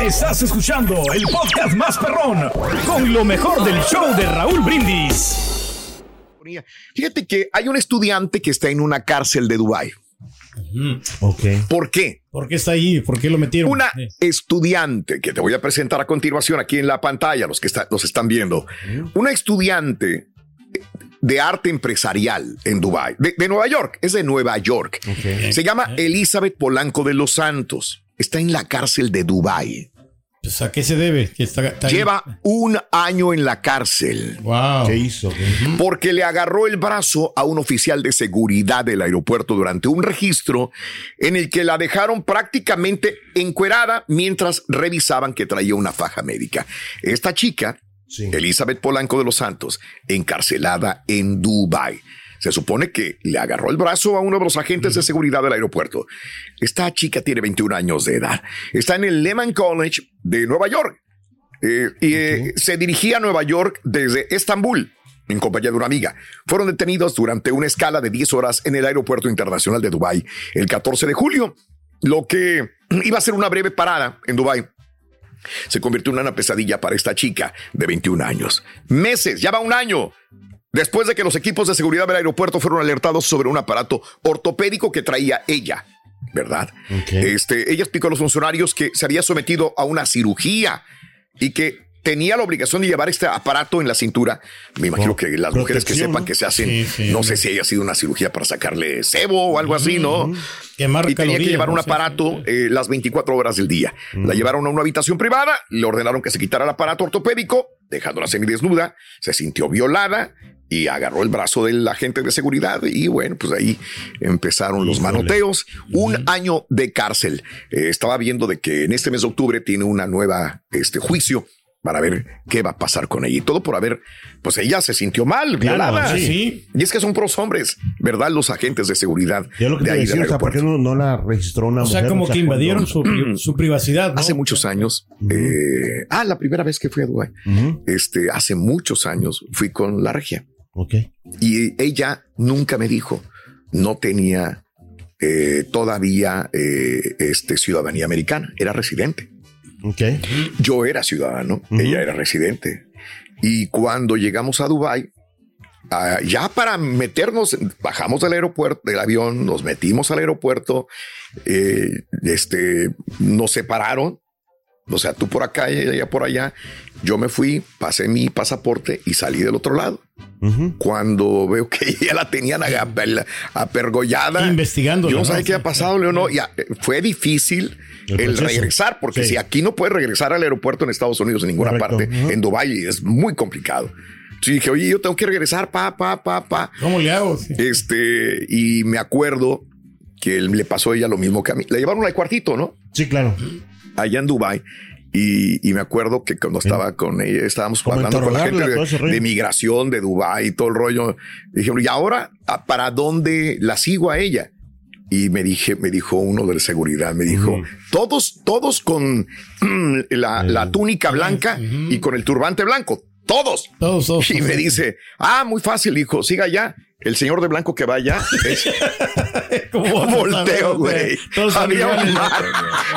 Estás escuchando el podcast más perrón con lo mejor del show de Raúl Brindis. Fíjate que hay un estudiante que está en una cárcel de Dubái. Ok. ¿Por qué? ¿Por qué está ahí? ¿Por qué lo metieron? Una estudiante que te voy a presentar a continuación aquí en la pantalla, los que está- los están viendo. Una estudiante de arte empresarial en Dubái, de, de Nueva York, es de Nueva York. Se llama Elizabeth Polanco de los Santos. Está en la cárcel de Dubái. pues, ¿A qué se debe? Que está- está ahí. Lleva un año en la cárcel. Wow. ¿Qué hizo? porque le agarró el brazo a un oficial de seguridad del aeropuerto durante un registro en el que la dejaron prácticamente encuerada mientras revisaban que traía una faja médica. Esta chica, Sí. Elizabeth Polanco de los Santos, encarcelada en Dubai. Se supone que le agarró el brazo a uno de los agentes de seguridad del aeropuerto. Esta chica tiene 21 años de edad. Está en el Lehman College de Nueva York. Eh, y eh, se dirigía a Nueva York desde Estambul en compañía de una amiga. Fueron detenidos durante una escala de 10 horas en el Aeropuerto Internacional de Dubái el 14 de julio, lo que iba a ser una breve parada en Dubái. Se convirtió en una pesadilla para esta chica de 21 años. Meses, ya va un año. Después de que los equipos de seguridad del aeropuerto fueron alertados sobre un aparato ortopédico que traía ella, ¿verdad? Este, ella explicó a los funcionarios que se había sometido a una cirugía y que tenía la obligación de llevar este aparato en la cintura. Me imagino Oh, que las mujeres que sepan que se hacen, Sí, sí, no sé si haya sido una cirugía para sacarle sebo o algo así, ¿no? Quemar y tenía que llevar un aparato eh, las 24 horas del día. La llevaron a una habitación privada, le ordenaron que se quitara el aparato ortopédico, dejándola semidesnuda, se sintió violada y agarró el brazo del agente de seguridad y bueno, pues ahí empezaron los manoteos. Un año de cárcel. Eh, estaba viendo de que en este mes de octubre tiene una nueva este, juicio para ver qué va a pasar con ella y todo por haber, pues ella se sintió mal, Claro, violada. sí. Sí. Y es que son pros hombres, ¿verdad? Los agentes de seguridad Yo lo que de ahí decía, del o sea, ¿por qué no, no la registró una O sea, mujer? como O sea, que invadieron cuando- su, pri- su privacidad. ¿no? Hace muchos años, eh, ah, la primera vez que fui a Dubái, este, hace muchos años fui con la regia Ok. y ella nunca me dijo, no tenía eh, todavía eh, este, ciudadanía americana, era residente. Ok. Yo era ciudadano, ella era residente. Y cuando llegamos a Dubái, ah, ya para meternos, bajamos del aeropuerto, del avión, nos metimos al aeropuerto, eh, este, nos separaron. O sea, tú por acá y ella por allá. Yo me fui, pasé mi pasaporte y salí del otro lado. Cuando veo que ya la tenían apergollada. Investigándola, Yo no sabía qué había Sí, pasado, León. no, ya, eh, fue difícil El regresar, porque Sí. si aquí no puedes regresar al aeropuerto en Estados Unidos en ninguna Correcto. parte, en Dubái es muy complicado. Entonces dije, oye, yo tengo que regresar, pa, pa, pa, pa. ¿Cómo le hago? Sí. Este, y me acuerdo que le pasó a ella lo mismo que a mí. La llevaron al cuartito, ¿no? Sí, claro. allá en Dubai y, y me acuerdo que cuando estaba con ella estábamos Como hablando con la gente de, de migración de Dubai y todo el rollo. Dijimos, ¿y ahora ¿a- para dónde la sigo a ella? Y me dije, me dijo uno de la seguridad, me dijo, Ujú. todos, todos con la, la túnica blanca y con el turbante blanco, todos. Todos, todos. Y me dice, ah, muy fácil, hijo, siga allá. El señor de blanco que vaya es ¿Cómo vas a volteo, güey. Todos Había un mar,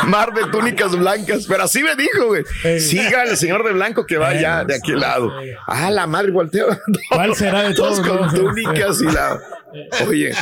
mar de túnicas blancas, pero así me dijo, güey. Siga el señor de blanco que va allá de aquel lado. Ah, la madre, volteo. ¿Cuál será de todos, con no? túnicas y la. Oye,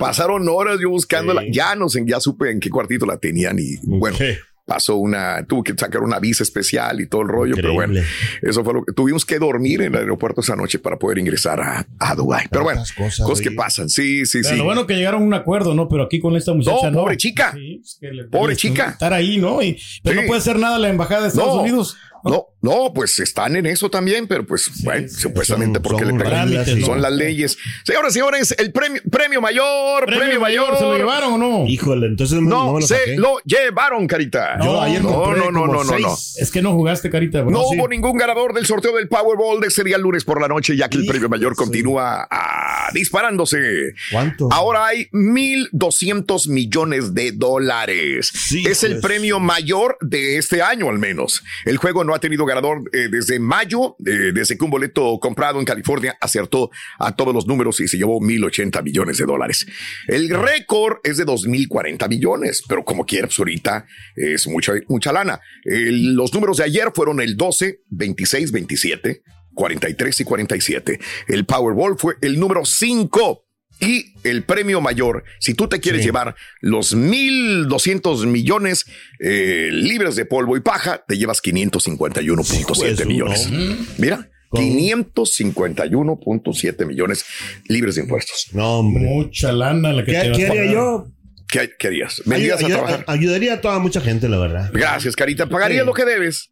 pasaron horas yo buscándola. Ya no sé, ya supe en qué cuartito la tenían y bueno. Pasó una, tuvo que sacar una visa especial y todo el rollo, pero bueno, eso fue lo que tuvimos que dormir en el aeropuerto esa noche para poder ingresar a, a Dubái. Pero bueno, cosas, cosas, que pasan. Sí, sí, Pero sí. lo bueno que llegaron a un acuerdo, ¿no? Pero aquí con esta muchacha no. pobre chica. Sí, es que le- Pobre chica. Estar ahí, ¿no? Y, pero Sí. no puede hacer nada la embajada de Estados No, Unidos. No, no, pues están en eso también, pero pues bueno, sí. supuestamente Son- porque son le son ¿no? las leyes. Señoras y señores, el premio, premio mayor, premio, mayor, ¿Se lo llevaron o no? Híjole, entonces no, No, no me lo se saqué. lo llevaron, carita. Yo ayer no, compré no, no, como no, no, no. Es que no jugaste, carita. No sí. hubo ningún ganador del sorteo del Powerball de ese día lunes por la noche, ya que el premio mayor continúa ah, disparándose. ¿Cuánto? Ahora hay 1.200 millones de dólares. Sí, es el pues. premio mayor de este año, al menos. El juego no ha tenido ganador eh, desde mayo, eh, desde que un boleto comprado en California acertó a todos los números y se llevó 1.080 millones de dólares. El récord es de 2.040 millones, pero como quiera, pues ahorita es mucha, mucha lana. Los números de ayer fueron el 12, 26, 27, 43 y 47. El Powerball fue el número 5. Y el premio mayor, si tú te quieres llevar los 1.200 millones eh, libres de polvo y paja, te llevas 551.7 Hijo de millones. su, Mira, ¿Cómo? 551.7 millones libres de impuestos. No, hombre. Mucha lana la que ¿Qué, te qué haría yo? ¿Qué, qué harías? ¿Vendrías a Ayud- trabajar? ayudaría a toda mucha gente, la verdad. Gracias, Carita. ¿Pagarías Sí. lo que debes?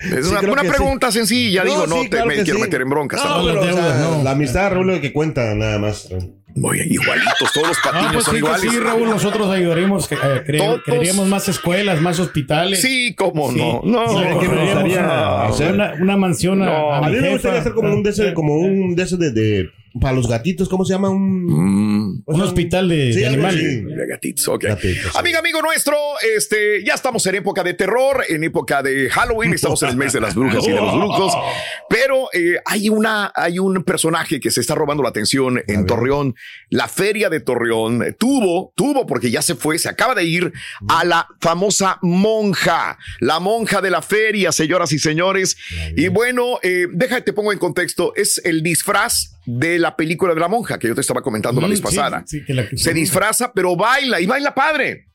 Es Sí, una, una que pregunta sencilla, No, digo, no sí, te claro me que quiero sí. meter en broncas. No, tampoco. pero, o sea, no. la amistad, Raúl, es lo que cuenta, nada más. Muy igualitos, todos los Ah, patiños pues son sí, que iguales. sí, Raúl, nosotros ayudaríamos, que, eh, cre- Todos. crearíamos más escuelas, más hospitales. Sí, cómo Sí. no. No, ¿Sabe qué me gustaría una, hacer? una, una mansión a- No. a, A mí me gustaría hacer como un de ese, como un de ese de, de- para los gatitos, ¿cómo se llama? Un, Mm, Un hospital de, Sí, de algo animales. de gatitos, ok. Gatitos. Amigo, amigo nuestro, este, ya estamos en época de terror, en época de Halloween, estamos en el mes de las brujas y de los brujos, pero eh, hay una, hay un personaje que se está robando la atención en. Torreón. La feria de Torreón tuvo, tuvo, porque ya se fue, se acaba de ir a la famosa monja, la monja de la feria, señoras y señores. Y bueno, eh, déjate, te pongo en contexto, es el disfraz de la película de la monja que yo te estaba comentando la Mm, vez sí, pasada sí, que la- se disfraza, pero baila y baila padre.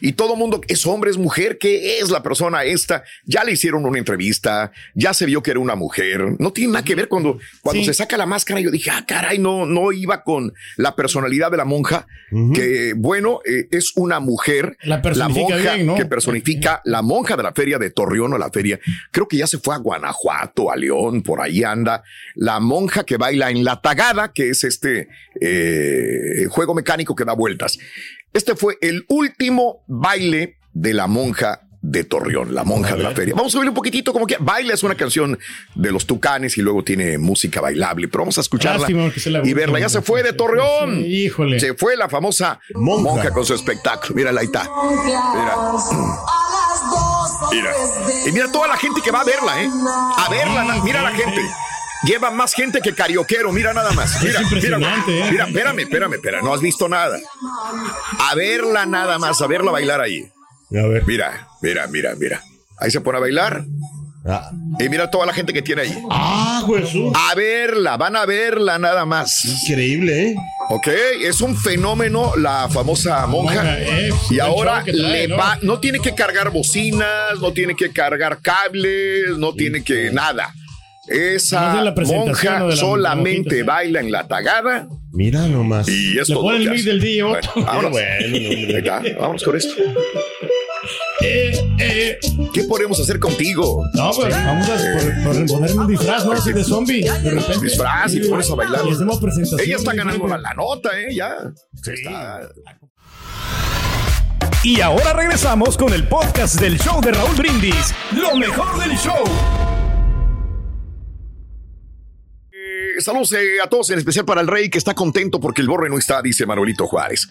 Y todo mundo es hombre, es mujer, ¿qué es la persona esta? Ya le hicieron una entrevista, ya se vio que era una mujer. No tiene nada que ver cuando, cuando Sí. se saca la máscara. Yo dije, ah, caray, no, no iba con la personalidad de la monja, que bueno, eh, es una mujer, La personifica monja bien, ¿no? que personifica la monja de la feria de Torreón o la feria. Creo que ya se fue a Guanajuato, a León, por ahí anda. La monja que baila en la tagada, que es este eh, juego mecánico que da vueltas. Este fue el último baile de la monja de Torreón, la monja de la feria. Vamos a oír un poquitito como que baila es una canción de los tucanes y luego tiene música bailable, pero vamos a escucharla y verla. Ya se fue de Torreón. Híjole. Se fue la famosa monja, Monja. con su espectáculo. Mírala ahí está. Mira. Mira. Y mira toda la gente que va a verla, ¿eh? A verla, mira la gente. Lleva más gente que carioquero, mira nada más. Mira, impresionante, mira, ¿eh? mira, espérame, espérame, espérame, no has visto nada. A verla nada más, a verla bailar ahí. A ver. Mira, mira, mira, mira. Ahí se pone a bailar Ah, y mira toda la gente que tiene ahí. ah, Jesús. A verla, van a verla nada más. Increíble, ¿eh? Ok, es un fenómeno la famosa monja. Monja, eh, y ahora trae, le va, no tiene que cargar bocinas, no tiene que cargar cables, no tiene que nada. Esa la monja ¿no? de la- solamente baila en la tagada Mira nomás. y es Le todo pone lo el hace. del DJ, Bueno, vámonos. Bueno, no, Ahí hombre. está, Vámonos con esto. Eh, eh, ¿Qué podemos hacer contigo? no, pues vamos a por- por ponerme un disfraz, ¿no? Así de zombie. De repente. Disfraz y pones a bailar. Y hacemos presentación. Ella está ganando la, la nota, ¿eh? Ya. Está- Y ahora regresamos con el podcast del show de Raúl Brindis. Lo mejor del show. Eh, saludos eh, a todos, en especial para el rey que está contento porque el borre no está, dice Manuelito Juárez.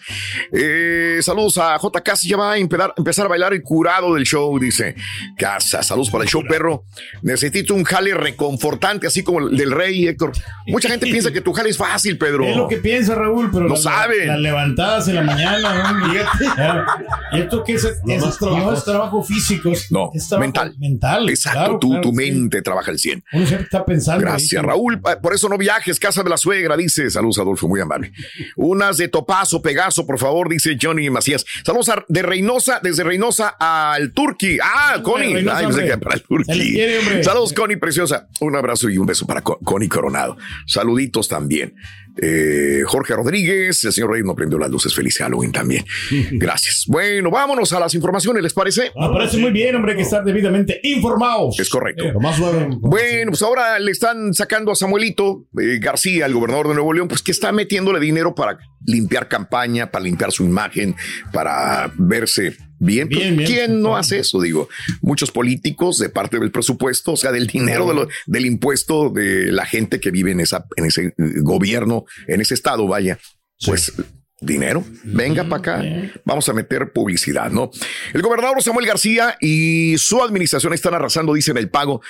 Eh, saludos a J. Casi, ya va a empezar, empezar a bailar el curado del show, dice Casa. Saludos para el show, perro. Necesito un jale reconfortante, así como el del rey, Héctor. Mucha gente piensa que tu jale es fácil, Pedro. Es lo que piensa Raúl, pero Lo las- saben. Las levantadas en la mañana, ¿no? Y esto que es, es- más no trabajo. es trabajo físico, es, No, es trabajo mental. mental. Exacto, claro, tu, claro, tu sí. mente trabaja al 100. Uno siempre está pensando. Gracias, ahí, Raúl. Ah, Por eso no viajes, casa de la suegra, dice. Saludos, Adolfo, muy amable. Unas de Topazo, Pegaso, por favor, dice Johnny Macías. Saludos a- de Reynosa, desde Reynosa al Turqui. Ah, Connie. Reynosa, Ay, pensé hombre. que para el Turqui. quiere. Saludos, Connie, preciosa. Un abrazo y un beso para Co- Connie Coronado. Saluditos también. Eh, Jorge Rodríguez, el señor Rey no prendió las luces. Feliz Halloween también. Gracias. Bueno, vámonos a las informaciones, ¿les parece? Me parece muy bien, hombre, que estar debidamente informados. Es correcto. Lo más. Bueno, pues ahora le están sacando a Samuelito eh, García, el gobernador de Nuevo León, pues que está metiéndole dinero para limpiar campaña, para limpiar su imagen, para verse bien. Pues, Bien, bien. ¿Quién no hace eso? Digo, muchos políticos de parte del presupuesto, o sea, del dinero de lo- del impuesto de la gente que vive en esa, en ese eh, gobierno, en ese estado, vaya, pues dinero. Venga para acá. Vamos a meter publicidad, ¿no? El gobernador Samuel García y su administración están arrasando, dicen, el pago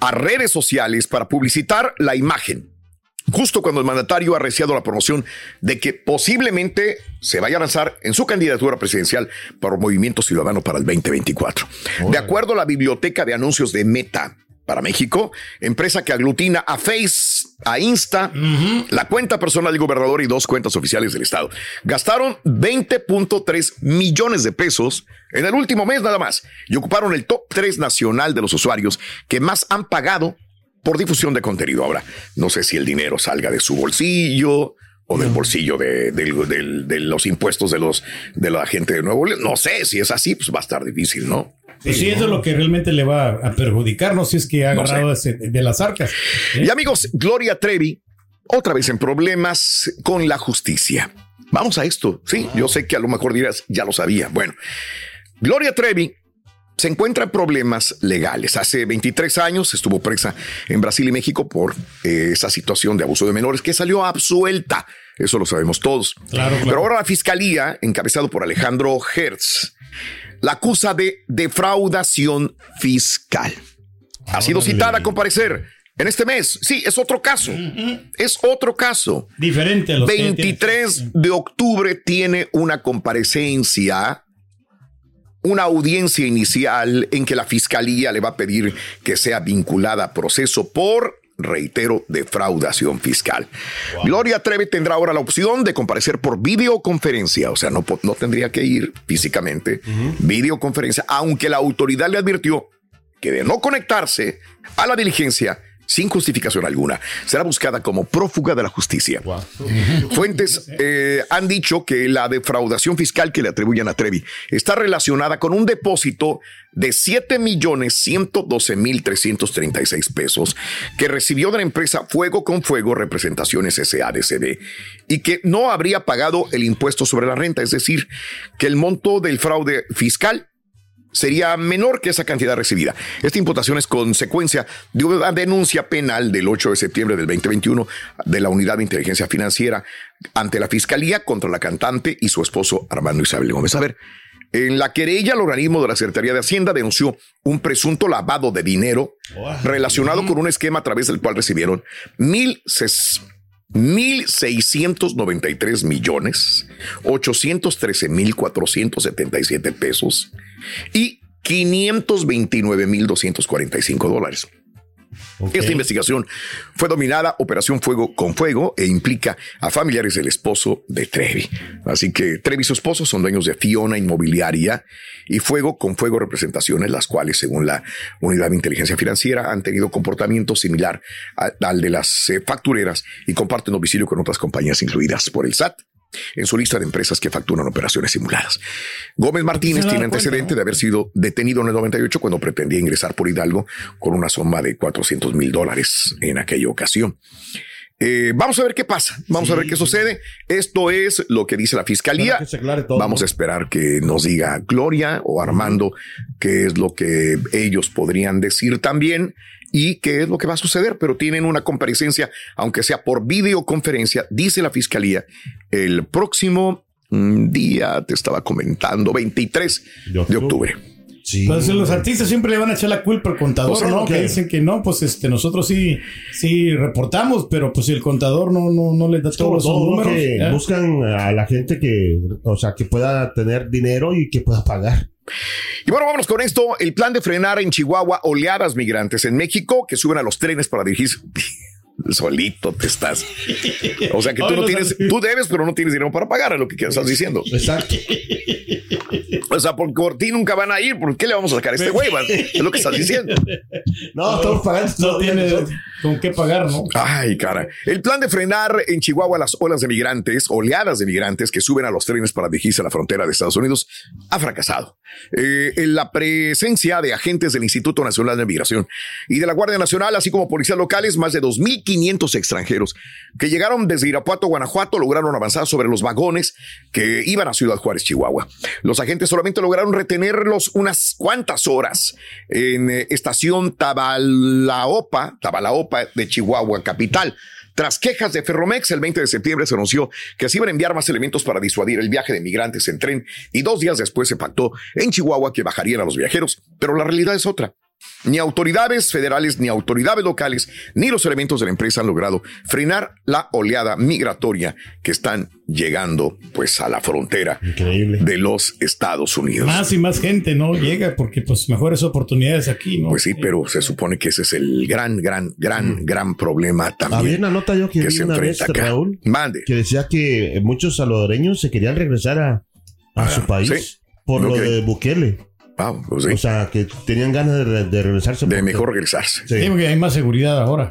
a redes sociales para publicitar la imagen. Justo cuando el mandatario ha reciado la promoción de que posiblemente se vaya a lanzar en su candidatura presidencial por Movimiento Ciudadano para el 2024. De acuerdo a la biblioteca de anuncios de Meta, para México, empresa que aglutina a Face, a Insta, la cuenta personal del gobernador y dos cuentas oficiales del Estado. Gastaron 20.3 millones de pesos en el último mes nada más y ocuparon el top 3 nacional de los usuarios que más han pagado por difusión de contenido. Ahora, no sé si el dinero salga de su bolsillo o del bolsillo de, los impuestos de los de la gente de Nuevo León. No sé si es así, pues va a estar difícil, ¿no? Pues sí, eso es lo que realmente le va a perjudicar, no si es que ha No sé. agarrado de las arcas. ¿eh? Y amigos, Gloria Trevi, otra vez en problemas con la justicia. Vamos a esto. Sí, yo sé que a lo mejor dirás, ya lo sabía. Bueno, Gloria Trevi se encuentra en problemas legales. Hace 23 años estuvo presa en Brasil y México por eh, esa situación de abuso de menores que salió absuelta. Eso lo sabemos todos. Claro, claro. Pero ahora la fiscalía, encabezado por Alejandro Hertz, la acusa de defraudación fiscal. Ha sido Órale. citada a comparecer en este mes. Sí, es otro caso. Es otro caso. Diferente a los que ya tienen- 23 de octubre tiene una comparecencia, una audiencia inicial en que la fiscalía le va a pedir que sea vinculada a proceso por, reitero, defraudación fiscal. Gloria Trevi tendrá ahora la opción de comparecer por videoconferencia, o sea, no, no tendría que ir físicamente, videoconferencia, aunque la autoridad le advirtió que de no conectarse a la diligencia sin justificación alguna, será buscada como prófuga de la justicia. Fuentes eh, han dicho que la defraudación fiscal que le atribuyen a Trevi está relacionada con un depósito de 7 millones 112 mil 336 pesos que recibió de la empresa Fuego con Fuego Representaciones SADCB y que no habría pagado el impuesto sobre la renta, es decir, que el monto del fraude fiscal sería menor que esa cantidad recibida. Esta imputación es consecuencia de una denuncia penal del 8 de septiembre del 2021 de la Unidad de Inteligencia Financiera ante la Fiscalía contra la cantante y su esposo Armando Isabel Gómez. A ver, en la querella, el organismo de la Secretaría de Hacienda denunció un presunto lavado de dinero relacionado con un esquema a través del cual recibieron mil ses- 1.693 millones 813 mil 477 pesos y 529 mil 245 dólares. Esta investigación fue dominada Operación Fuego con Fuego e implica a familiares del esposo de Trevi. Así que Trevi y su esposo son dueños de Fiona Inmobiliaria y Fuego con Fuego Representaciones, las cuales, según la Unidad de Inteligencia Financiera, han tenido comportamiento similar al de las eh, factureras y comparten domicilio con otras compañías incluidas por el SAT en su lista de empresas que facturan operaciones simuladas. Gómez Martínez tiene cuenta, antecedente ¿no? de haber sido detenido en el 98 cuando pretendía ingresar por Hidalgo con una suma de 400 mil dólares en aquella ocasión. Eh, vamos a ver qué pasa, vamos a ver qué sucede. Esto es lo que dice la fiscalía. Todo, Vamos a esperar que nos diga Gloria o Armando qué es lo que ellos podrían decir también y qué es lo que va a suceder, pero tienen una comparecencia, aunque sea por videoconferencia, dice la fiscalía, el próximo mm, día, te estaba comentando, 23 De de octubre. Sí. Pues los artistas siempre le van a echar la culpa al contador, O sea, ¿no? Que dicen que no, pues este, nosotros sí, sí reportamos, pero pues si el contador no, no, no les da todos los todo, ¿no? números. que buscan a la gente que, o sea, que pueda tener dinero y que pueda pagar. Y bueno, vámonos con esto. El plan de frenar en Chihuahua oleadas migrantes en México que suben a los trenes para dirigirse. Solito te estás. O sea que tú no tienes, tú debes, pero no tienes dinero para pagar, es lo que estás diciendo. Exacto. O sea, por por ti nunca van a ir. ¿Por qué le vamos a sacar a este güey? Es lo que estás diciendo. No, estamos pagando. No tiene con qué pagar, ¿no? Ay, cara. El plan de frenar en Chihuahua las olas de migrantes, oleadas de migrantes que suben a los trenes para dirigirse a la frontera de Estados Unidos, ha fracasado. Eh, en la presencia de agentes del Instituto Nacional de Migración y de la Guardia Nacional, así como policías locales, más de 2.500 extranjeros que llegaron desde Irapuato, Guanajuato, lograron avanzar sobre los vagones que iban a Ciudad Juárez, Chihuahua. Los agentes solamente lograron retenerlos unas cuantas horas en eh, estación Tabalaopa, Tabalaopa de Chihuahua capital. Tras quejas de Ferromex, el 20 de septiembre se anunció que se iban a enviar más elementos para disuadir el viaje de migrantes en tren y dos días después se pactó en Chihuahua que bajarían a los viajeros. Pero la realidad es otra. Ni autoridades federales, ni autoridades locales, ni los elementos de la empresa han logrado frenar la oleada migratoria que están llegando pues a la frontera Increíble. de los Estados Unidos. Más y más gente no llega porque pues mejores oportunidades aquí, ¿no? Pues sí, pero se supone que ese es el gran, gran, gran, gran problema Había también una nota yo que, que vi se una vez, acá. Raúl, Mande. que decía que muchos salvadoreños se querían regresar a, a su país sí. por lo de Bukele. Wow, pues sí, O sea, que tenían ganas de, re- de regresarse. de mejor regresarse. Sí. Sí, porque hay más seguridad ahora.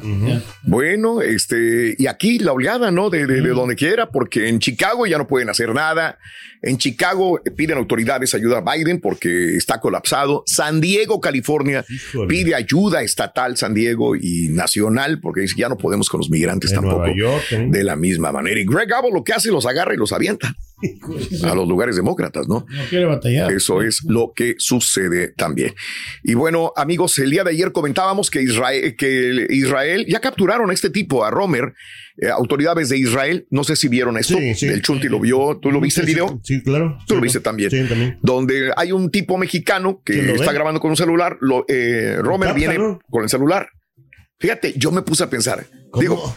Bueno, este, y aquí la oleada, ¿no? De, de, de donde quiera, porque en Chicago ya no pueden hacer nada. En Chicago eh, piden autoridades ayuda a Biden porque está colapsado. San Diego, California, Híjole. pide ayuda estatal, San Diego y nacional, porque dice, ya no podemos con los migrantes En tampoco Nueva York, ¿eh? de la misma manera. Y Greg Abbott lo que hace, los agarra y los avienta a los lugares demócratas, ¿no? No quiere batallar. Eso es lo que sucede también. Y bueno, amigos, el día de ayer comentábamos que Israel, que Israel ya capturaron a este tipo, a Romer, eh, autoridades de Israel. No sé si vieron esto. Sí, sí. El Chunti lo vio. ¿Tú lo viste el video? Sí, claro. Tú lo viste también. Sí, también. Donde hay un tipo mexicano que ¿Quién lo está grabando con un celular. Lo, eh, Romer viene con el celular. Fíjate, yo me puse a pensar. ¿Cómo? Digo,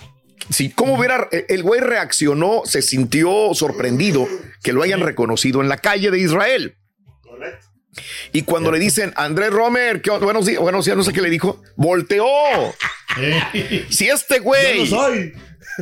si cómo hubiera el- el güey reaccionó, se sintió sorprendido que lo hayan reconocido en la calle de Israel. Y cuando le dicen Andrés Romer, ¿qué buenos días, buenos días, no sé qué le dijo, volteó. Si este Yo güey no soy.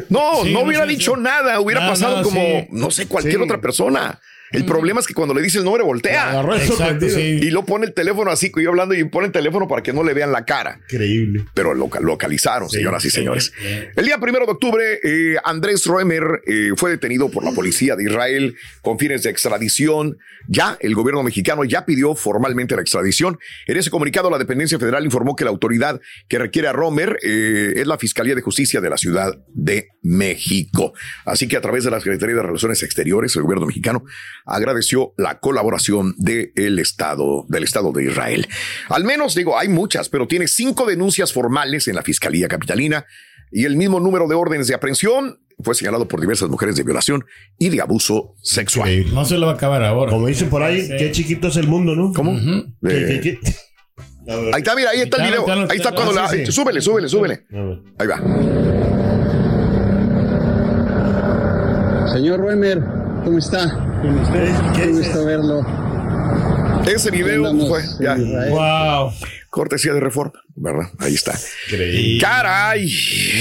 no, Sí, hubiera dicho sí. nada, hubiera Nada, pasado como, sí. no sé, cualquier Sí. otra persona. El problema es que cuando le dice el nombre, voltea. Exacto, sí. Y lo pone el teléfono así, yo hablando y pone el teléfono para que no le vean la cara. Increíble. Pero lo localizaron, señoras y sí, señores. sí. El día primero de octubre, eh, Andrés Roemer eh, fue detenido por la policía de Israel con fines de extradición. Ya el gobierno mexicano ya pidió formalmente la extradición. En ese comunicado, la dependencia federal informó que la autoridad que requiere a Romer eh, es la Fiscalía de Justicia de la Ciudad de México. Así que a través de la Secretaría de Relaciones Exteriores, el gobierno mexicano agradeció la colaboración del Estado, del Estado de Israel. Al menos, digo, hay muchas, pero tiene cinco denuncias formales en la Fiscalía Capitalina y el mismo número de órdenes de aprehensión fue señalado por diversas mujeres de violación y de abuso sexual. No se lo va a acabar ahora. Como dicen por ahí, Sí. qué chiquito es el mundo, ¿no? ¿Cómo? ¿Qué, Eh, qué, qué? Ahí está, mira, ahí está el video. Ahí está cuando la. Súbele, súbele, súbele. Ahí va. Señor Ruemer, ¿cómo está? ¿Qué Qué dice? gusto verlo. Ese video fue ya. Wow. Cortesía de reforma, ¿verdad? Ahí está. Increíble. Caray.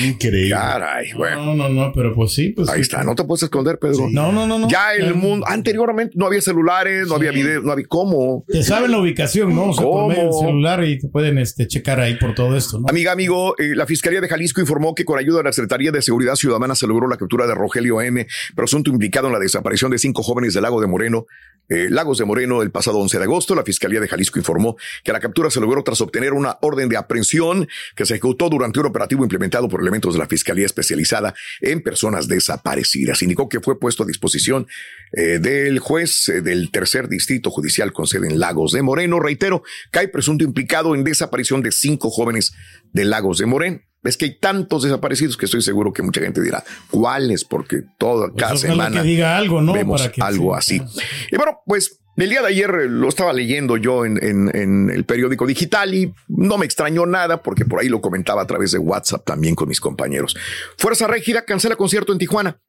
Increíble. Caray. Bueno, No, no, no, pero pues sí, pues. ahí está. No te puedes esconder, Pedro. No, no, no, no. Ya el mundo, anteriormente no había celulares, no había video, no había cómo. Te saben la ubicación, ¿no? O sea, ¿Cómo? del celular y te pueden este, checar ahí por todo esto, ¿no? Amiga, amigo, eh, la Fiscalía de Jalisco informó que con ayuda de la Secretaría de Seguridad Ciudadana se logró la captura de Rogelio M., presunto implicado en la desaparición de cinco jóvenes del Lago de Moreno, eh, Lagos de Moreno, el pasado 11 de agosto. La Fiscalía de Jalisco informó que la captura se logró tras obtener una orden de aprehensión que se ejecutó durante un operativo implementado por elementos de la Fiscalía especializada en personas desaparecidas. Indicó que fue puesto a disposición eh, del juez eh, del tercer distrito judicial con sede en Lagos de Moreno. Reitero, cae presunto implicado en desaparición de cinco jóvenes de Lagos de Moreno. Es que hay tantos desaparecidos que estoy seguro que mucha gente dirá cuáles, porque toda Pues cada semana que diga algo, ¿no? vemos Para que- algo sí. así. Y bueno, pues el día de ayer eh, lo estaba leyendo yo en, en- en el periódico digital y no me extrañó nada porque por ahí lo comentaba a través de WhatsApp también con mis compañeros. Fuerza Régida cancela concierto en Tijuana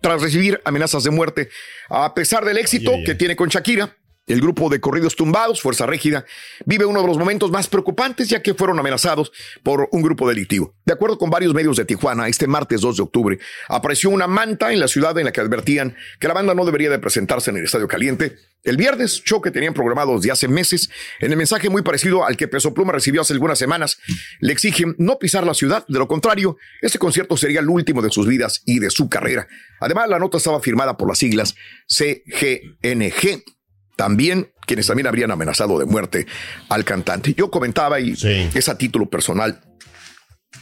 tras recibir amenazas de muerte. A pesar del éxito que tiene con Shakira, el grupo de corridos tumbados, Fuerza Régida, vive uno de los momentos más preocupantes ya que fueron amenazados por un grupo delictivo. De acuerdo con varios medios de Tijuana, este martes 2 de octubre apareció una manta en la ciudad en la que advertían que la banda no debería de presentarse en el Estadio Caliente. El viernes, show que tenían programados de hace meses, en el mensaje muy parecido al que Peso Pluma recibió hace algunas semanas, le exigen no pisar la ciudad, de lo contrario, este concierto sería el último de sus vidas y de su carrera. Además, la nota estaba firmada por las siglas CGNG, también quienes también habrían amenazado de muerte al cantante. Yo comentaba y Sí. es a título personal.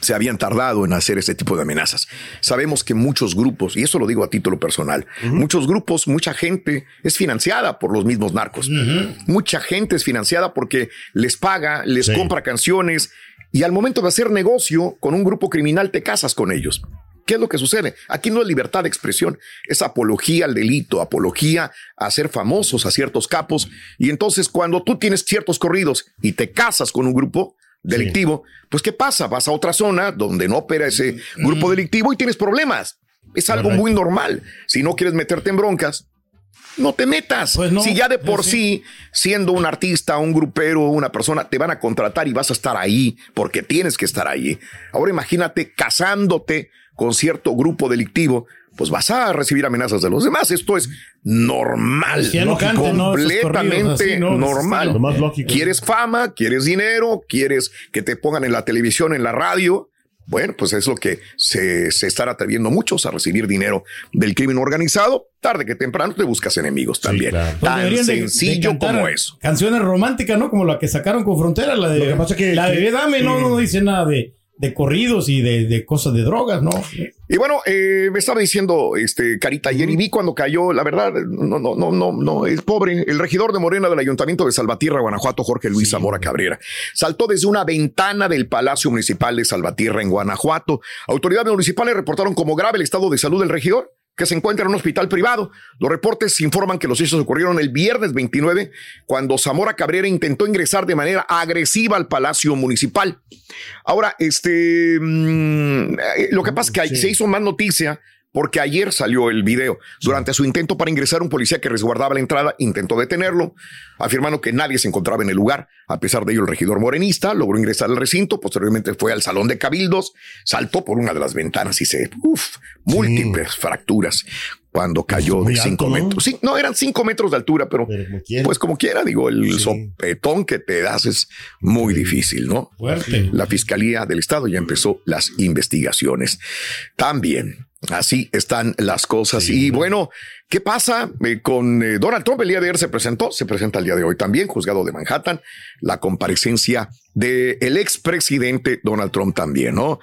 Se habían tardado en hacer este tipo de amenazas. Sabemos que muchos grupos, y eso lo digo a título personal, muchos grupos, mucha gente es financiada por los mismos narcos. Mucha gente es financiada porque les paga, les Sí. compra canciones y al momento de hacer negocio con un grupo criminal te casas con ellos. ¿Qué es lo que sucede? Aquí no es libertad de expresión, es apología al delito, apología a ser famosos a ciertos capos. Y entonces cuando tú tienes ciertos corridos y te casas con un grupo delictivo, pues ¿qué pasa? Vas a otra zona donde no opera ese grupo delictivo y tienes problemas. Es algo muy normal. Si no quieres meterte en broncas, no te metas. Pues no, si ya de por pues sí, siendo un artista, un grupero, una persona, te van a contratar y vas a estar ahí porque tienes que estar ahí. Ahora imagínate casándote con cierto grupo delictivo, pues vas a recibir amenazas de los demás. Esto es normal, Sí, ya no cante, ¿no? Completamente corridos así, ¿no? normal. ¿Quieres fama? ¿Quieres dinero? ¿Quieres que te pongan en la televisión, en la radio? Bueno, pues es lo que se, se están atreviendo muchos a recibir dinero del crimen organizado. Tarde que temprano te buscas enemigos también. claro. Pues Tan de- de sencillo como eso. Canciones románticas, ¿no? Como la que sacaron con Frontera, la de. Lo que pasa que- la de que- Dame, no, no dice nada de, de corridos y de, de cosas de drogas, ¿no? Y bueno, eh, me estaba diciendo este Carita ayer y vi cuando cayó, la verdad, no, no, no, no, no, es pobre. El regidor de Morena del Ayuntamiento de Salvatierra, Guanajuato, Jorge Luis Zamora Cabrera, saltó desde una ventana del Palacio Municipal de Salvatierra en Guanajuato. Autoridades municipales reportaron como grave el estado de salud del regidor que se encuentra en un hospital privado. Los reportes informan que los hechos ocurrieron el viernes 29, cuando Zamora Cabrera intentó ingresar de manera agresiva al Palacio Municipal. Ahora, este, mm, eh, lo que pasa es que se hizo más noticia porque ayer salió el video. Durante su intento para ingresar, un policía que resguardaba la entrada intentó detenerlo, afirmando que nadie se encontraba en el lugar. A pesar de ello, el regidor morenista logró ingresar al recinto, posteriormente fue al salón de cabildos, saltó por una de las ventanas y se, uff, múltiples fracturas cuando cayó de cinco alto, ¿no? metros. Sí, no, eran cinco metros de altura, pero, Pero como quiera. pues como quiera, digo, el Sí. sopetón que te das es muy difícil, ¿no? Fuerte. La Fiscalía del Estado ya empezó las investigaciones. También, así están las cosas. Y bueno, ¿qué pasa eh, con eh, Donald Trump? El día de ayer se presentó, se presenta el día de hoy también, juzgado de Manhattan, la comparecencia del el expresidente Donald Trump también, ¿no?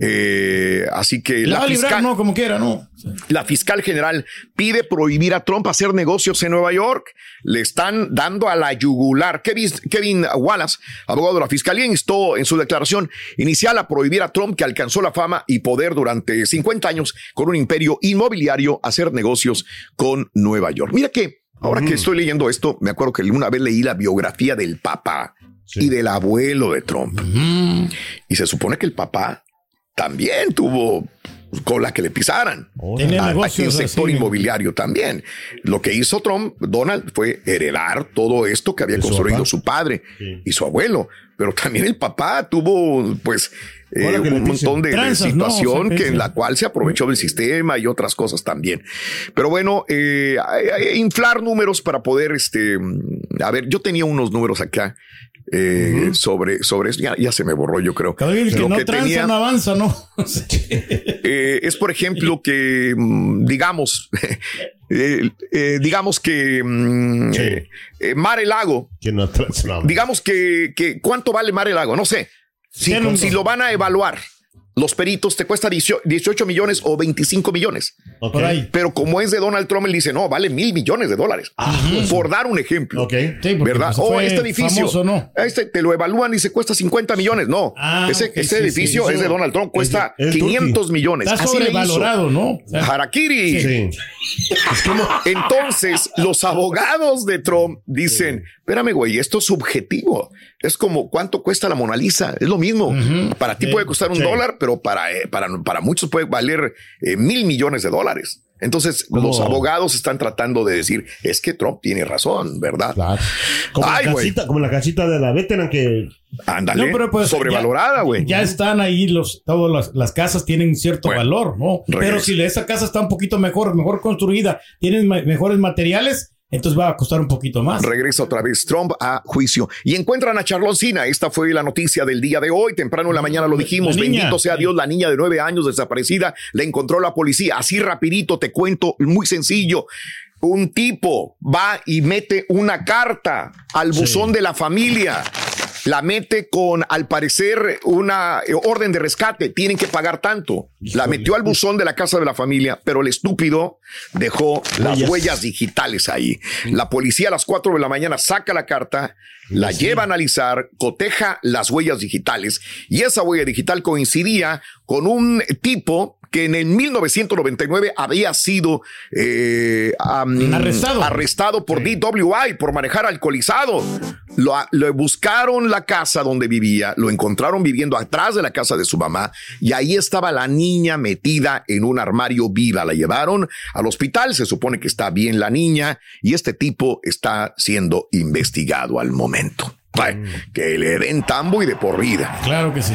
Eh, así que La la va a librar, fiscal, no, como quiera, ¿no? la fiscal general pide prohibir a Trump hacer negocios en Nueva York. Le están dando a la yugular. Kevin, Kevin Wallace, abogado de la fiscalía, instó en su declaración inicial a prohibir a Trump, que alcanzó la fama y poder durante 50 años con un imperio inmobiliario, hacer negocios con Nueva York. Mira que ahora que estoy leyendo esto, me acuerdo que una vez leí la biografía del papá Sí. y del abuelo de Trump. Y se supone que el papá también tuvo cola que le pisaran. Tenía A- a- negocios en sector así. inmobiliario también. Lo que hizo Trump, Donald, fue heredar todo esto que había su construido su padre Sí. y su abuelo. Pero también el papá tuvo, pues, eh, un montón de, Tranzas, situación que en la cual se aprovechó del sistema y otras cosas también. Pero bueno, eh, inflar números para poder, este, a ver, yo tenía unos números acá. Eh, sobre, sobre eso, ya, ya se me borró, yo creo. Cada vez que Lo no que tenía- no avanza, ¿no? eh, es, por ejemplo, que mm, digamos, eh, eh, digamos que mm, Mar el Lago, Que no, no, digamos que, que cuánto vale Mar el Lago, no sé. Si lo van a evaluar, los peritos te cuesta 18 18 millones o 25 millones. Pero como es de Donald Trump, él dice, no, vale mil millones de dólares. Por dar un ejemplo. Ok. Sí, ¿Verdad? pues, Oh, fue este edificio. famoso, ¿no? Este te lo evalúan y se cuesta 50 millones. No, Ah, ese, ok, ese sí, edificio sí, es de Donald Trump, cuesta Es es 500 millones. Está Así sobrevalorado, ¿no? O sea, Harakiri. Sí. Entonces, los abogados de Trump dicen, espérame, güey, esto es subjetivo. Es como cuánto cuesta la Mona Lisa. Es lo mismo. Para ti Sí. puede costar un Sí. dólar, pero para, eh, para, para muchos puede valer eh, mil millones de dólares. Entonces, los abogados están tratando de decir, es que Trump tiene razón, ¿verdad? Claro. Como, Ay, la casita, como la casita de la veteran que Ándale. No, pues, sobrevalorada, güey. Ya están ahí los, todas las, las casas tienen cierto Bueno, valor, ¿no? Pero si esa casa está un poquito mejor, mejor construida, tienen mejores materiales, entonces va a costar un poquito más. Regresa otra vez Trump a juicio y encuentran a Charloncina. Esta fue la noticia del día de hoy. Temprano en la mañana lo dijimos. Bendito sea Dios, la niña de nueve años desaparecida la encontró la policía. Así rapidito te cuento, muy sencillo. Un tipo va y mete una carta al buzón de la familia. La mete con, al parecer, una eh, orden de rescate. Tienen que pagar tanto. La metió al buzón de la casa de la familia, pero el estúpido dejó las Huellas. huellas digitales ahí. La policía a las 4 de la mañana saca la carta, la lleva a analizar, coteja las huellas digitales y esa huella digital coincidía con un tipo que en el 1999 había sido eh, Arrestado. arrestado por DWI por manejar alcoholizado. Lo, lo buscaron la casa donde vivía, lo encontraron viviendo atrás de la casa de su mamá y ahí estaba la niña metida en un armario viva. La llevaron al hospital, se supone que está bien la niña y este tipo está siendo investigado al momento. Ay, que le den tambo y de por vida. Claro que sí.